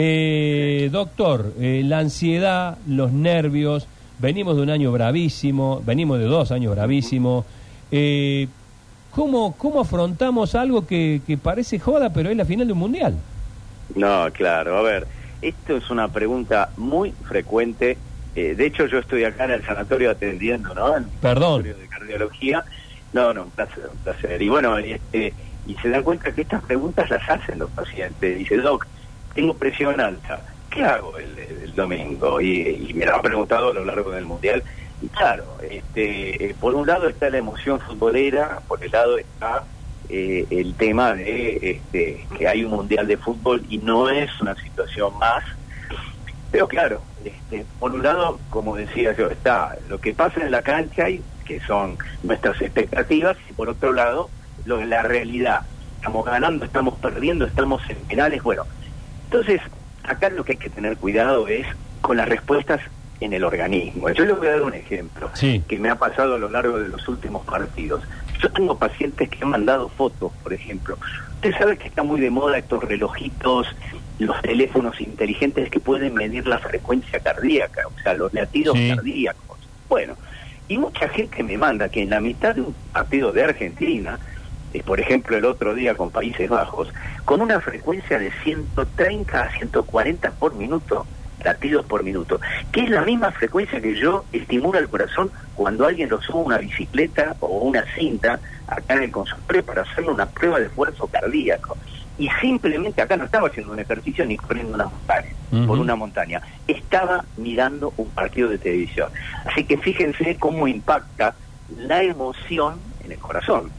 Eh, doctor, eh, la ansiedad, los nervios, venimos de un año bravísimo, venimos de dos años bravísimos. Eh, ¿cómo, ¿Cómo afrontamos algo que, que parece joda, pero es la final de un mundial? No, claro, a ver, esto es una pregunta muy frecuente. Eh, de hecho, yo estoy acá en el sanatorio atendiendo, ¿no? En el Perdón. sanatorio de cardiología. No, no, un placer, un placer. Y bueno, y, este, y se dan cuenta que estas preguntas las hacen los pacientes. Dice, Doc, tengo presión alta. ¿Qué hago el, domingo? Y, y me lo han preguntado a lo largo del mundial. Y claro, este, eh, por un lado está la emoción futbolera, por el lado está eh, el tema de este, que hay un mundial de fútbol y no es una situación más. Pero claro, este, por un lado, como decía yo, está lo que pasa en la cancha y que son nuestras expectativas y por otro lado, lo de la realidad. Estamos ganando, estamos perdiendo, estamos en penales, bueno. Entonces, acá lo que hay que tener cuidado es con las respuestas en el organismo. Yo les voy a dar un ejemplo Sí. que me ha pasado a lo largo de los últimos partidos. Yo tengo pacientes que han mandado fotos, por ejemplo. Usted sabe que está muy de moda estos relojitos, los teléfonos inteligentes que pueden medir la frecuencia cardíaca, o sea, los latidos Sí. cardíacos. Bueno, y mucha gente me manda que en la mitad de un partido de Argentina, eh, por ejemplo el otro día con Países Bajos, con una frecuencia de 130 a 140 por minuto, latidos por minuto, que es la misma frecuencia que yo estimulo el corazón cuando alguien lo sube a una bicicleta o una cinta acá en el consultorio para hacerle una prueba de esfuerzo cardíaco. Y simplemente acá no estaba haciendo un ejercicio ni corriendo una montaña, por una montaña, estaba mirando un partido de televisión. Así que fíjense cómo impacta la emoción en el corazón.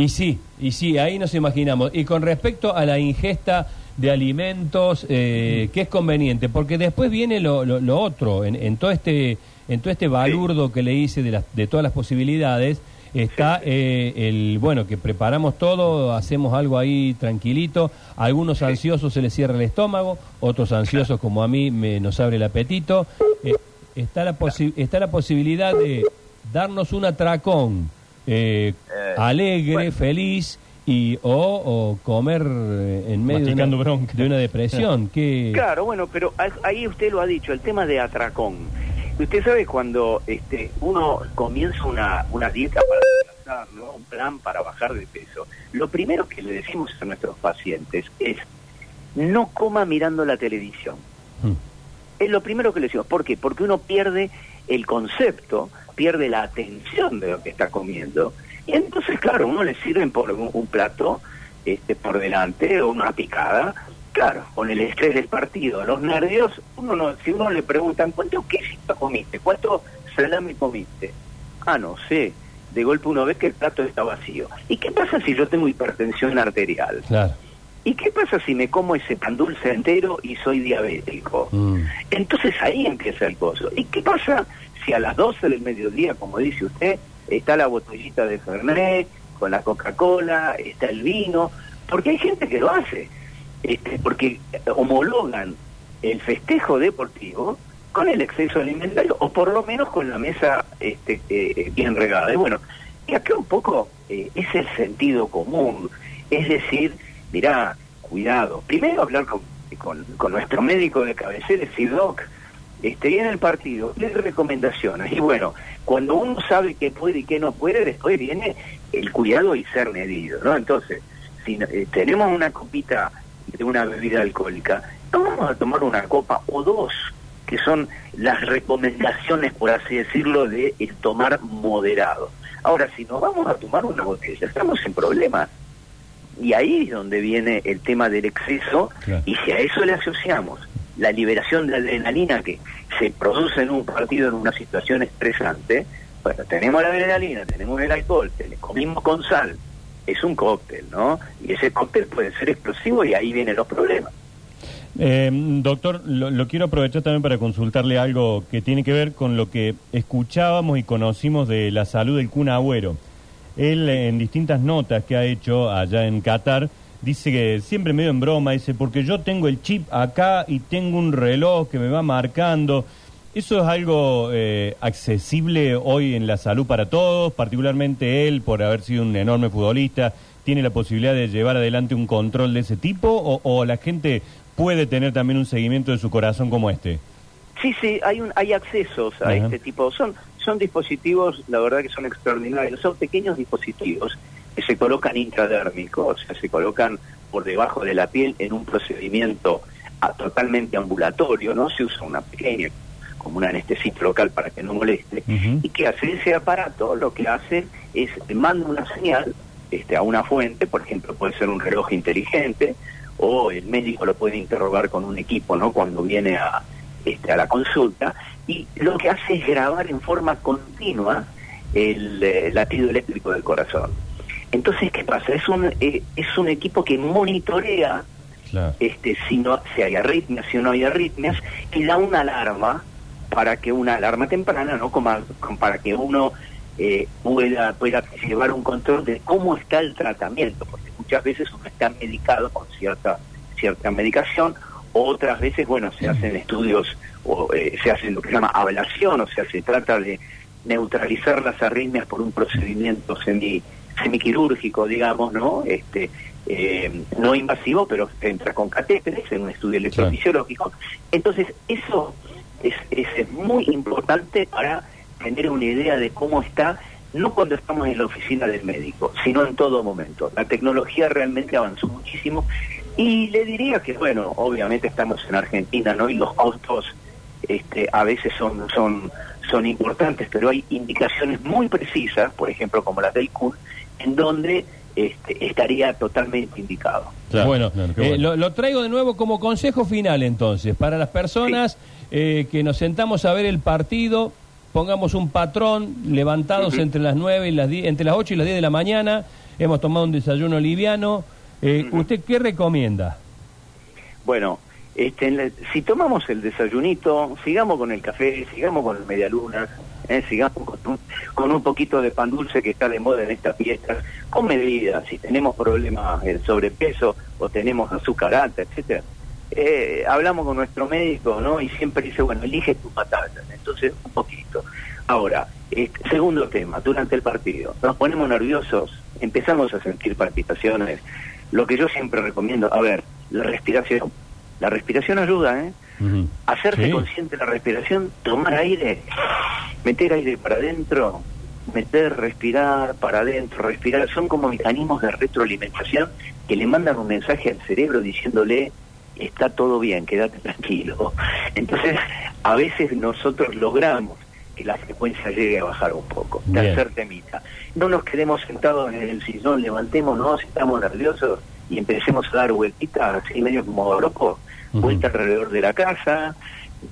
Y sí, y sí, ahí nos imaginamos. Y con respecto a la ingesta de alimentos, eh, ¿qué es conveniente? Porque después viene lo, lo- lo otro, en, en todo este en todo este balurdo que le hice de, las, de todas las posibilidades, está eh, el, bueno, que preparamos todo, hacemos algo ahí tranquilito, a algunos ansiosos se les cierra el estómago, otros ansiosos como a mí me, nos abre el apetito, Eh, está, la posi- está la posibilidad de darnos un atracón eh, Eh, alegre, bueno. feliz y o, o comer eh, en medio de una, de depresión. que Claro, bueno, pero ahí usted lo ha dicho, el tema de atracón. Usted sabe cuando este, uno comienza una, una dieta para adelgazar, ¿no? un plan para bajar de peso, lo primero que le decimos a nuestros pacientes es no coma mirando la televisión. Mm. Es lo primero que le decimos. ¿Por qué? Porque uno pierde el concepto, pierde la atención de lo que está comiendo. Y entonces, claro, uno le sirven por un, un plato este, por delante o una picada. Claro, con el estrés del partido, los nervios, uno no, si uno le preguntan, ¿cuánto quesito comiste? ¿Cuánto salame comiste? Ah, no sé. De golpe uno ve que el plato está vacío. ¿Y qué pasa si yo tengo hipertensión arterial? Claro. ¿Y qué pasa si me como ese pan dulce entero y soy diabético? Mm. Entonces ahí empieza el coso. ¿Y qué pasa si a las 12 del mediodía, como dice usted, está la botellita de Fernet, con la Coca-Cola, está el vino? Porque hay gente que lo hace. Este, porque homologan el festejo deportivo con el exceso alimentario, o por lo menos con la mesa este, eh, bien regada. Y bueno, y acá un poco eh, es el sentido común. Es decir, mirá, cuidado. Primero hablar con, con, nuestro médico de cabecera, decir, Doc, este, viene el partido, le recomendaciones. Y bueno, cuando uno sabe qué puede y qué no puede, después viene el cuidado y ser medido, ¿no? Entonces, si eh, tenemos una copita de una bebida alcohólica, no vamos a tomar una copa o dos, que son las recomendaciones, por así decirlo, de el tomar moderado. Ahora, si nos vamos a tomar una botella, estamos en problemas. Y ahí es donde viene el tema del exceso, Claro. y si a eso le asociamos la liberación de adrenalina que se produce en un partido en una situación estresante, bueno, tenemos la adrenalina, tenemos el alcohol, te- comimos con sal, es un cóctel, ¿no? Y ese cóctel puede ser explosivo y ahí vienen los problemas. Eh, doctor, lo, quiero aprovechar también para consultarle algo que tiene que ver con lo que escuchábamos y conocimos de la salud del Kun Agüero. Él, en distintas notas que ha hecho allá en Qatar, dice que siempre medio en broma, dice, porque yo tengo el chip acá y tengo un reloj que me va marcando. ¿Eso es algo eh, accesible hoy en la salud para todos, particularmente él, por haber sido un enorme futbolista? tiene la posibilidad de llevar adelante un control de ese tipo o, o la gente puede tener también un seguimiento de su corazón como este? Sí, sí, hay un, hay accesos a Ajá. este tipo. Son, son dispositivos, la verdad que son extraordinarios. Son pequeños dispositivos que se colocan intradérmicos, o sea, se colocan por debajo de la piel en un procedimiento ah, totalmente ambulatorio, ¿no? Se usa una pequeña, como un anestesista local para que no moleste. Y que hace ese aparato, lo que hace es manda una señal este, a una fuente, por ejemplo, puede ser un reloj inteligente, o el médico lo puede interrogar con un equipo, ¿no? Cuando viene a, este, a la consulta, y lo que hace es grabar en forma continua el eh, latido eléctrico del corazón. Entonces, ¿qué pasa? Es un, eh, es un equipo que monitorea Claro. este, si, no, si hay arritmias, si no hay arritmias, y da una alarma para que una alarma temprana, ¿no? Como, como para que uno eh, pueda, pueda llevar un control de cómo está el tratamiento, porque muchas veces uno está medicado con cierta, cierta medicación, otras veces, bueno, se hacen estudios o eh, se hace lo que se llama ablación, o sea, se trata de neutralizar las arritmias por un procedimiento semi semiquirúrgico, digamos, ¿no? Este, eh, no invasivo, pero entra con catéteres en un estudio electrofisiológico. Entonces, eso es, es muy importante para tener una idea de cómo está, no cuando estamos en la oficina del médico, sino en todo momento. La tecnología realmente avanzó muchísimo y le diría que, bueno, obviamente estamos en Argentina, ¿no? Y los costos este, a veces son, son, son importantes, pero hay indicaciones muy precisas, por ejemplo, como las del CUR, en donde este, estaría totalmente indicado. Claro, bueno, claro, eh. Lo, lo traigo de nuevo como consejo final entonces, para las personas eh, que nos sentamos a ver el partido, pongamos un patrón levantados entre las 9 y las 10, entre las 8 y las 10 de la mañana, hemos tomado un desayuno liviano, eh. ¿usted qué recomienda? Bueno, este, en la- si tomamos el desayunito, sigamos con el café, sigamos con el medialuna, eh, sigamos con un, poquito de pan dulce que está de moda en estas fiestas, con medida, si tenemos problemas de sobrepeso o tenemos azúcar alta, etcétera. Eh, hablamos con nuestro médico, ¿no? Y siempre dice, bueno, elige tu batalla. Entonces, un poquito. Ahora, este, segundo tema, durante el partido, nos ponemos nerviosos, empezamos a sentir palpitaciones. Lo que yo siempre recomiendo, a ver, la respiración. La respiración ayuda, ¿eh? Hacerse Sí. consciente de la respiración, tomar aire, meter aire para adentro, meter, respirar para adentro, respirar, son como mecanismos de retroalimentación que le mandan un mensaje al cerebro diciéndole está todo bien, quédate tranquilo. Entonces, a veces nosotros logramos que la frecuencia llegue a bajar un poco. Tercer temita. No nos quedemos sentados en el sillón, levantémonos, estamos nerviosos y empecemos a dar vueltitas así medio como locos, Ujú. vuelta alrededor de la casa,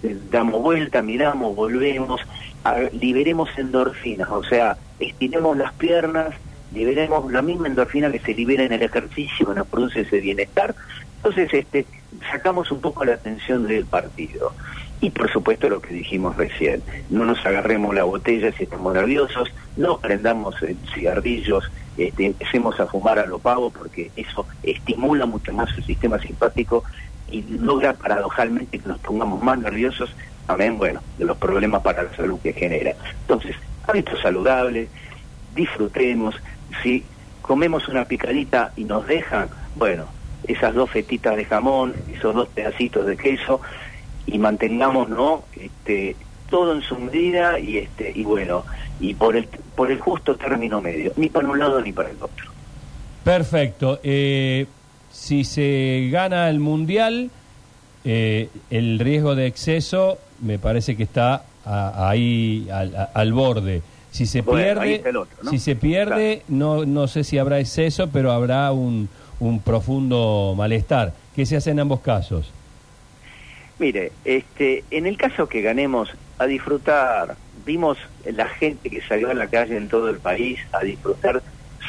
eh, damos vuelta, miramos, volvemos, a- liberemos endorfinas, o sea, estiremos las piernas, liberemos la misma endorfina que se libera en el ejercicio, que nos produce ese bienestar. Entonces, este, sacamos un poco la atención del partido. Y por supuesto lo que dijimos recién, no nos agarremos la botella si estamos nerviosos, no prendamos eh, cigarrillos, este, empecemos a fumar a lo pavo porque eso estimula mucho más el sistema simpático y logra paradojalmente que nos pongamos más nerviosos, también, bueno, de los problemas para la salud que genera. Entonces, hábitos saludables, disfrutemos, si comemos una picadita y nos dejan, bueno, esas dos fetitas de jamón, esos dos pedacitos de queso, y mantengamos, ¿no? Este, todo en su medida y este y bueno y por el por el justo término medio ni para un lado ni para el otro Perfecto. Eh, si se gana el mundial, eh, el riesgo de exceso me parece que está a- ahí al, a- al borde. Si se Bueno, pierde, otro, ¿no? si se pierde, no no sé si habrá exceso, pero habrá un, un profundo malestar. ¿Qué se hace en ambos casos? Mire, este, en el caso que ganemos a disfrutar, vimos la gente que salió a la calle en todo el país a disfrutar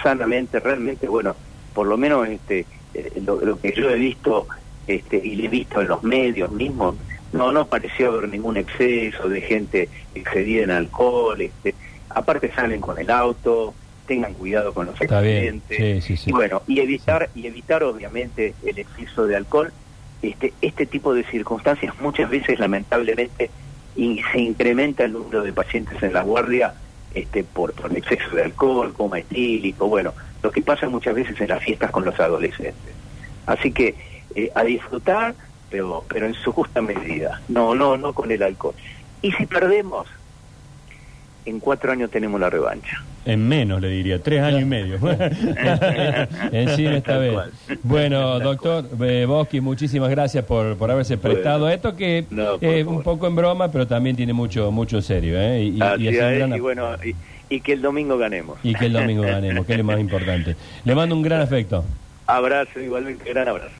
sanamente, realmente, bueno, por lo menos este, eh, lo, lo que yo he visto este, y le he visto en los medios mismos, no nos pareció haber ningún exceso de gente excedida en alcohol, este, aparte salen con el auto, tengan cuidado con los Está bien, accidentes, sí, sí, sí. y bueno, y evitar, y evitar obviamente el exceso de alcohol este, este tipo de circunstancias muchas veces lamentablemente se incrementa el número de pacientes en la guardia este, por, por exceso de alcohol, coma etílico, bueno, lo que pasa muchas veces en las fiestas con los adolescentes. Así que eh, a disfrutar, pero, pero en su justa medida, no, no, no con el alcohol. Y si perdemos, en cuatro años tenemos la revancha. En menos, le diría, tres años y medio. Encima esta vez. Bueno, doctor eh, Boschi, muchísimas gracias por, por haberse prestado a esto, que No, es un poco en broma, pero también tiene mucho mucho serio. ¿eh? Y, y- Así y es un es, gran- y bueno, y, y que el domingo ganemos. y que el domingo ganemos, que es lo más importante. Le mando un gran afecto. Abrazo, igualmente, gran abrazo.